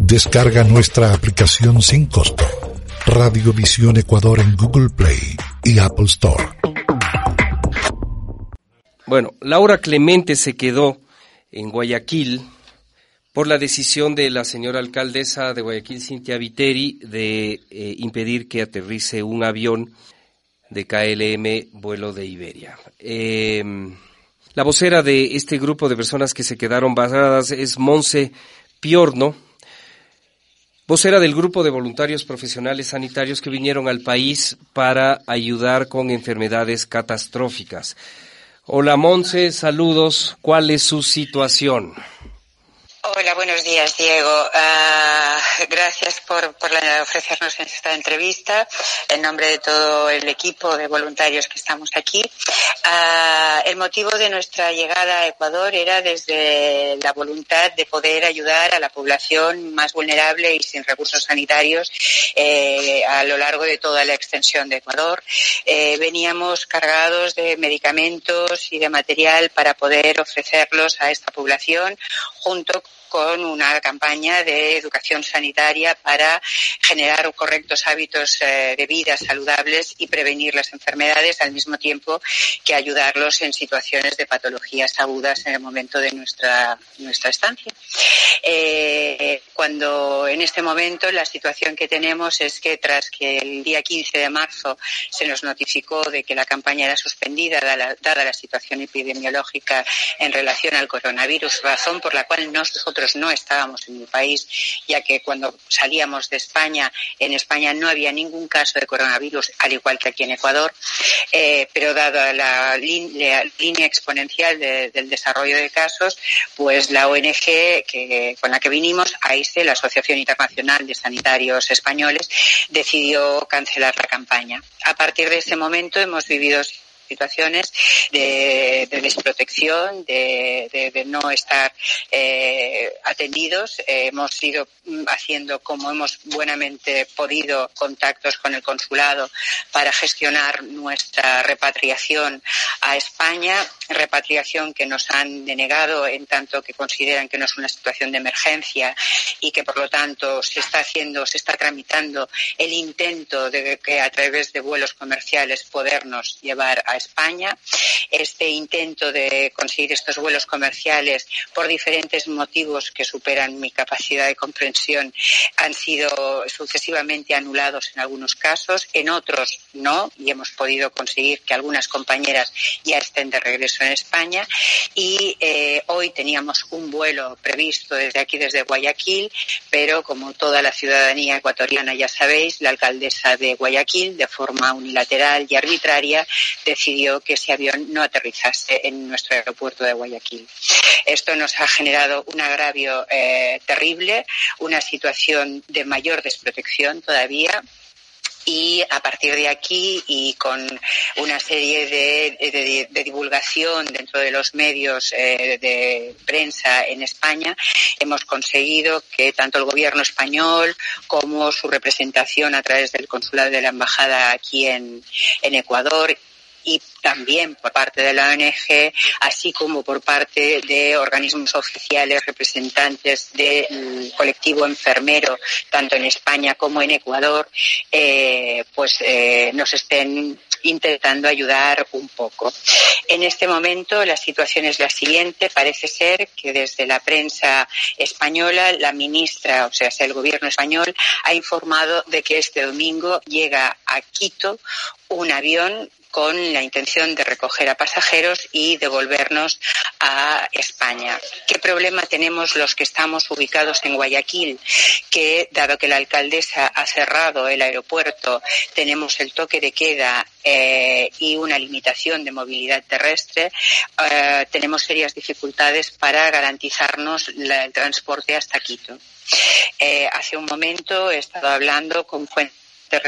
Descarga nuestra aplicación sin costo. Radiovisión Ecuador en Google Play y Apple Store. Bueno, Laura Clemente se quedó en Guayaquil por la decisión de la señora alcaldesa de Guayaquil, Cintia Viteri, de eh, impedir que aterrice un avión de KLM vuelo de Iberia. Em, la vocera de este grupo de personas que se quedaron varadas es Monse Piorno, vocera del grupo de voluntarios profesionales sanitarios que vinieron al país para ayudar con enfermedades catastróficas. Hola Monse, saludos. ¿Cuál es su situación? Hola, buenos días, Diego. Uh, gracias por, por ofrecernos esta entrevista en nombre de todo el equipo de voluntarios que estamos aquí. Uh, el motivo de nuestra llegada a Ecuador era desde la voluntad de poder ayudar a la población más vulnerable y sin recursos sanitarios eh, a lo largo de toda la extensión de Ecuador. Eh, veníamos cargados de medicamentos y de material para poder ofrecerlos a esta población junto con con una campaña de educación sanitaria para generar correctos hábitos eh, de vida saludables y prevenir las enfermedades al mismo tiempo que ayudarlos en situaciones de patologías agudas en el momento de nuestra, nuestra estancia. Eh, cuando en este momento la situación que tenemos es que tras que el día 15 de marzo se nos notificó de que la campaña era suspendida dada, dada la situación epidemiológica en relación al coronavirus, razón por la cual nosotros no estábamos en el país, ya que cuando salíamos de España, en España no había ningún caso de coronavirus, al igual que aquí en Ecuador, eh, pero dada la, línea exponencial del desarrollo de casos, pues la ONG con la que vinimos, AISE, la Asociación Internacional de Sanitarios Españoles, decidió cancelar la campaña. A partir de ese momento hemos vivido situaciones de, desprotección, de, no estar eh, atendidos. hemos ido haciendo, como hemos buenamente podido, contactos con el consulado para gestionar nuestra repatriación a España, repatriación que nos han denegado en tanto que consideran que no es una situación de emergencia y que por lo tanto se está haciendo, se está tramitando el intento de que a través de vuelos comerciales podernos llevar a España. Este intento de conseguir estos vuelos comerciales por diferentes motivos que superan mi capacidad de comprensión han sido sucesivamente anulados en algunos casos, en otros no, y hemos podido conseguir que algunas compañeras ya estén de regreso en España. Y eh, hoy teníamos un vuelo previsto desde aquí, desde Guayaquil, pero como toda la ciudadanía ecuatoriana ya sabéis, la alcaldesa de Guayaquil, de forma unilateral y arbitraria, decidió que ese avión no aterrizase en nuestro aeropuerto de Guayaquil. Esto nos ha generado un agravio eh, terrible, una situación de mayor desprotección todavía y a partir de aquí y con una serie de, divulgación dentro de los medios eh, de prensa en España hemos conseguido que tanto el gobierno español como su representación a través del consulado de la embajada aquí en, en Ecuador también por parte de la ONG, así como por parte de organismos oficiales representantes del colectivo enfermero, tanto en España como en Ecuador, eh, pues eh, nos estén intentando ayudar un poco. En este momento la situación es la siguiente. Parece ser que desde la prensa española la ministra, o sea, el gobierno español, ha informado de que este domingo llega a Quito un avión con la intención de recoger a pasajeros y devolvernos a España. ¿Qué problema tenemos los que estamos ubicados en Guayaquil? Que, dado que la alcaldesa ha cerrado el aeropuerto, tenemos el toque de queda eh, y una limitación de movilidad terrestre, eh, tenemos serias dificultades para garantizarnos el transporte hasta Quito. Eh, hace un momento he estado hablando con fuentes de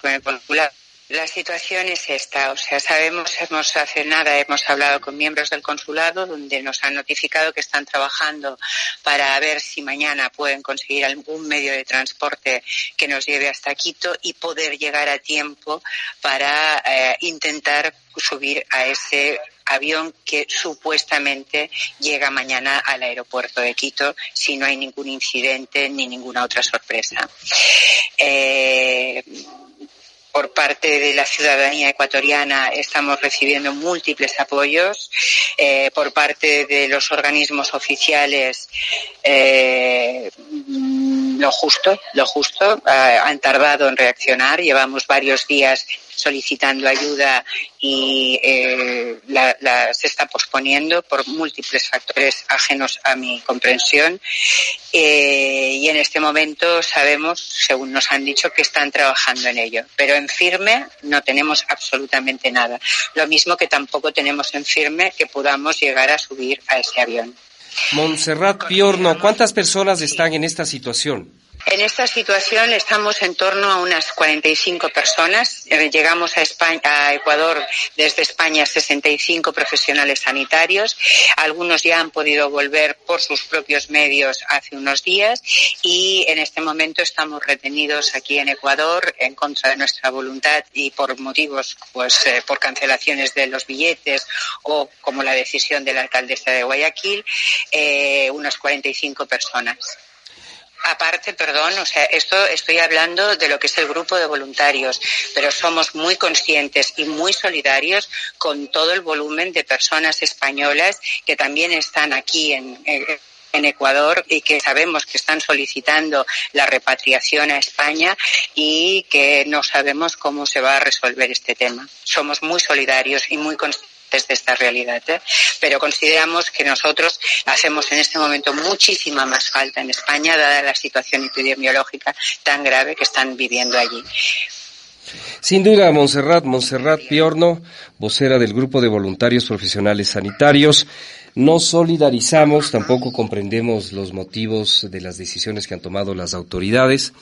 con el consulado La situación es esta, o sea, sabemos, hemos hace nada, hemos hablado con miembros del consulado donde nos han notificado que están trabajando para ver si mañana pueden conseguir algún medio de transporte que nos lleve hasta Quito y poder llegar a tiempo para eh, intentar subir a ese avión que supuestamente llega mañana al aeropuerto de Quito si no hay ningún incidente ni ninguna otra sorpresa. Eh, por parte de la ciudadanía ecuatoriana estamos recibiendo múltiples apoyos. Eh, por parte de los organismos oficiales, eh, lo justo, lo justo. Eh, han tardado en reaccionar. Llevamos varios días solicitando ayuda y eh, la, se está posponiendo por múltiples factores ajenos a mi comprensión. Eh, y en este momento sabemos, según nos han dicho, que están trabajando en ello. Pero en firme no tenemos absolutamente nada. Lo mismo que tampoco tenemos en firme que podamos llegar a subir a ese avión. Montserrat Piorno, ¿cuántas personas están en esta situación? En esta situación estamos en torno a unas 45 personas. Eh, llegamos a, España, a Ecuador desde España 65 profesionales sanitarios. Algunos ya han podido volver por sus propios medios hace unos días y en este momento estamos retenidos aquí en Ecuador en contra de nuestra voluntad y por motivos, pues eh, por cancelaciones de los billetes o como la decisión de la alcaldesa de Guayaquil, eh, unas 45 personas. Aparte, perdón, o sea, esto estoy hablando de lo que es el grupo de voluntarios, pero somos muy conscientes y muy solidarios con todo el volumen de personas españolas que también están aquí en, Ecuador y que sabemos que están solicitando la repatriación a España y que no sabemos cómo se va a resolver este tema. Somos muy solidarios y muy conscientes de esta realidad. ¿eh? Pero consideramos que nosotros hacemos en este momento muchísima más falta en España, dada la situación epidemiológica tan grave que están viviendo allí. Sin duda, Montserrat, Montserrat Piorno, vocera del Grupo de Voluntarios Profesionales Sanitarios, no solidarizamos, tampoco comprendemos los motivos de las decisiones que han tomado las autoridades.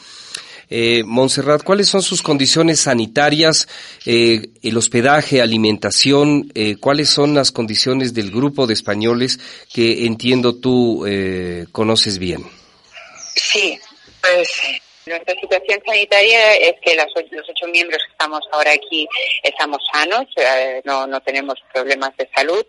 Eh, Montserrat, ¿cuáles son sus condiciones sanitarias, eh, el hospedaje, alimentación? Eh, ¿Cuáles son las condiciones del grupo de españoles que entiendo tú eh, conoces bien? Sí, pues nuestra situación sanitaria es que los ocho miembros que estamos ahora aquí estamos sanos, eh, no, no tenemos problemas de salud.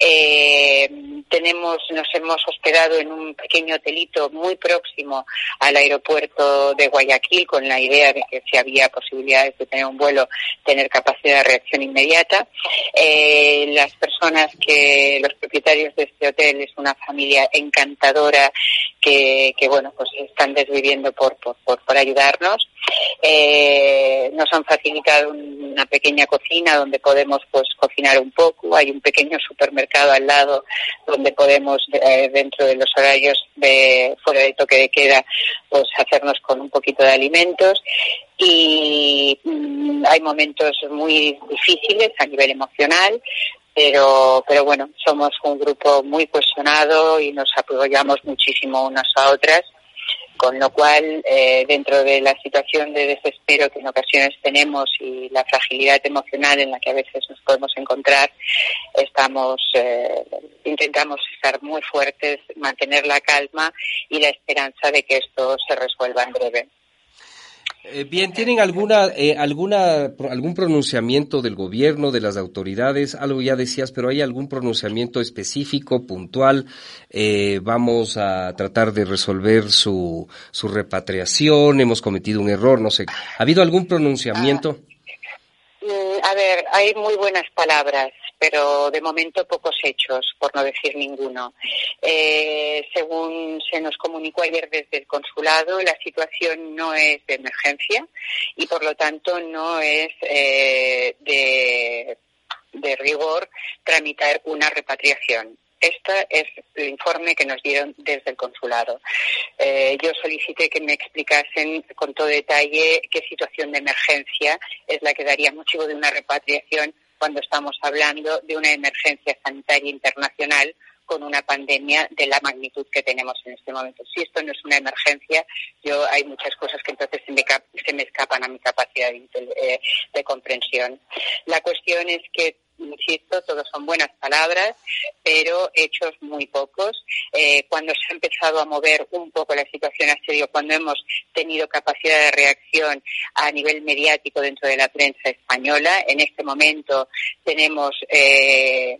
Eh, tenemos, nos hemos hospedado en un pequeño hotelito muy próximo al aeropuerto de Guayaquil con la idea de que si había posibilidades de tener un vuelo, tener capacidad de reacción inmediata. Eh, las personas que, los propietarios de este hotel es una familia encantadora que, que bueno, pues están desviviendo por, por, por por ayudarnos. Eh, nos han facilitado una pequeña cocina donde podemos pues cocinar un poco. Hay un pequeño supermercado al lado donde podemos eh, dentro de los horarios de fuera de toque de queda pues hacernos con un poquito de alimentos y mm, hay momentos muy difíciles a nivel emocional pero pero bueno somos un grupo muy cohesionado y nos apoyamos muchísimo unas a otras con lo cual, eh, dentro de la situación de desespero que en ocasiones tenemos y la fragilidad emocional en la que a veces nos podemos encontrar, estamos, eh, intentamos estar muy fuertes, mantener la calma y la esperanza de que esto se resuelva en breve. Eh, bien, ¿tienen alguna, eh, alguna, algún pronunciamiento del gobierno, de las autoridades? Algo ya decías, pero ¿hay algún pronunciamiento específico, puntual? Eh, vamos a tratar de resolver su, su repatriación, hemos cometido un error, no sé. ¿Ha habido algún pronunciamiento? Ah, a ver, hay muy buenas palabras pero de momento pocos hechos, por no decir ninguno. Eh, según se nos comunicó ayer desde el consulado, la situación no es de emergencia y por lo tanto no es eh, de, rigor tramitar una repatriación. Este es el informe que nos dieron desde el consulado. Eh, yo solicité que me explicasen con todo detalle qué situación de emergencia es la que daría motivo de una repatriación cuando estamos hablando de una emergencia sanitaria internacional con una pandemia de la magnitud que tenemos en este momento. Si esto no es una emergencia, yo hay muchas cosas que entonces se me, se me escapan a mi capacidad de, eh, de comprensión. La cuestión es que insisto, todos son buenas palabras, pero hechos muy pocos. Eh, cuando se ha empezado a mover un poco la situación ha sido cuando hemos tenido capacidad de reacción a nivel mediático dentro de la prensa española. En este momento tenemos eh,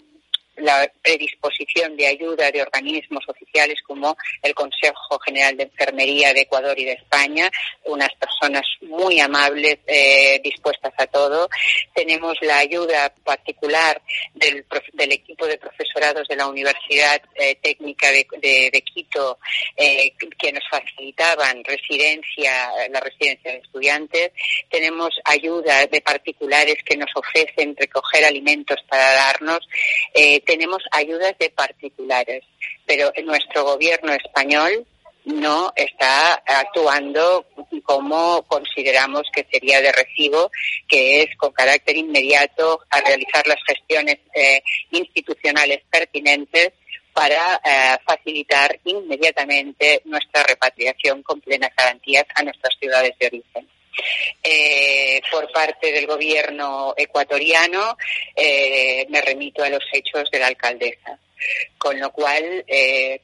la predisposición de ayuda de organismos oficiales como el Consejo General de Enfermería de Ecuador y de España, unas personas muy amables, eh, dispuestas a todo. Tenemos la ayuda particular del, equipo de profesorados de la Universidad eh, Técnica de, Quito, eh, que nos facilitaban residencia, la residencia de estudiantes. Tenemos ayuda de particulares que nos ofrecen recoger alimentos para darnos tenemos ayudas de particulares, pero nuestro gobierno español no está actuando como consideramos que sería de recibo, que es con carácter inmediato a realizar las gestiones eh, institucionales pertinentes para eh, facilitar inmediatamente nuestra repatriación con plenas garantías a nuestras ciudades de origen. Eh, por parte del gobierno ecuatoriano, eh, me remito a los hechos de la alcaldesa. Con lo cual, eh,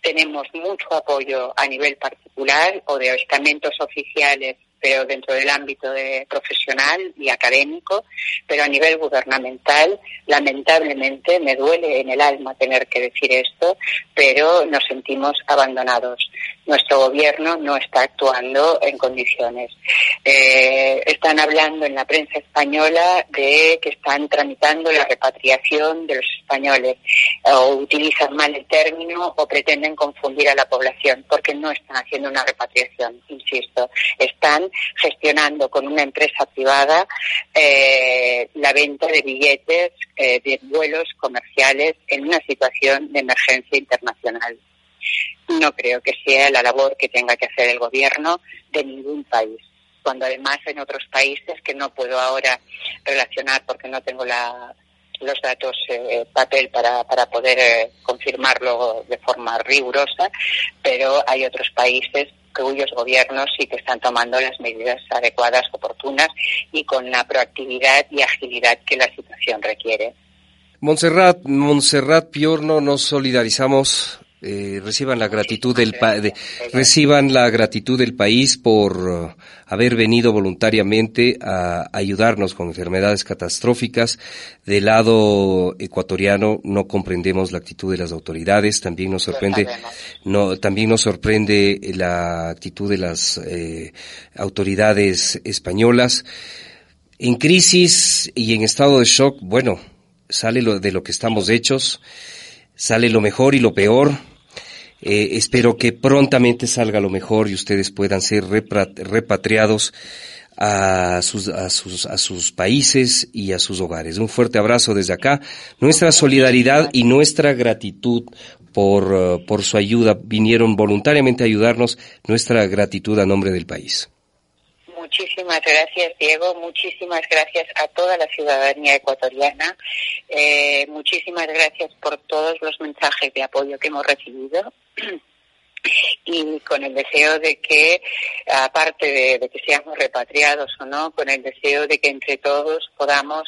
tenemos mucho apoyo a nivel particular o de estamentos oficiales pero dentro del ámbito de profesional y académico, pero a nivel gubernamental, lamentablemente, me duele en el alma tener que decir esto, pero nos sentimos abandonados. Nuestro gobierno no está actuando en condiciones. Eh, están hablando en la prensa española de que están tramitando la repatriación de los españoles, o utilizan mal el término o pretenden confundir a la población, porque no están haciendo una repatriación, insisto. Están gestionando con una empresa privada eh, la venta de billetes eh, de vuelos comerciales en una situación de emergencia internacional. No creo que sea la labor que tenga que hacer el gobierno de ningún país cuando además en otros países que no puedo ahora relacionar porque no tengo la, los datos eh, papel para, para poder eh, confirmarlo de forma rigurosa, pero hay otros países cuyos gobiernos sí que están tomando las medidas adecuadas, oportunas y con la proactividad y agilidad que la situación requiere. Montserrat, Montserrat Piorno, nos solidarizamos eh, reciban la gratitud del reciban la gratitud del país por haber venido voluntariamente a ayudarnos con enfermedades catastróficas. Del lado ecuatoriano no comprendemos la actitud de las autoridades, también nos sorprende no también nos sorprende la actitud de las eh, autoridades españolas. En crisis y en estado de shock, bueno, sale lo de lo que estamos hechos, sale lo mejor y lo peor eh, espero que prontamente salga lo mejor y ustedes puedan ser repatriados a sus, países y a sus hogares. Un fuerte abrazo desde acá. Nuestra solidaridad y nuestra gratitud por, por su ayuda. Vinieron voluntariamente a ayudarnos. Nuestra gratitud a nombre del país. Muchísimas gracias, Diego. Muchísimas gracias a toda la ciudadanía ecuatoriana. Eh, muchísimas gracias por todos los mensajes de apoyo que hemos recibido. y con el deseo de que, aparte de, que seamos repatriados o no, con el deseo de que entre todos podamos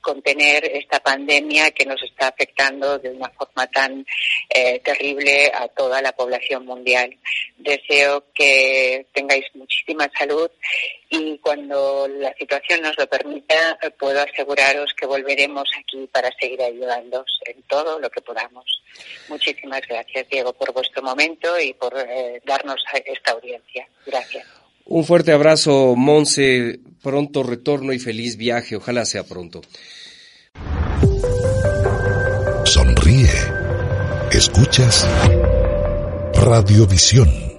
contener esta pandemia que nos está afectando de una forma tan eh, terrible a toda la población mundial. Deseo que tengáis muchísima salud y cuando la situación nos lo permita, puedo aseguraros que volveremos aquí para seguir ayudándoos en todo lo que podamos. Muchísimas gracias, Diego, por vuestro momento y por eh, darnos esta audiencia. Gracias. Un fuerte abrazo, Monse. Pronto retorno y feliz viaje. Ojalá sea pronto. Sonríe. Escuchas Radiovisión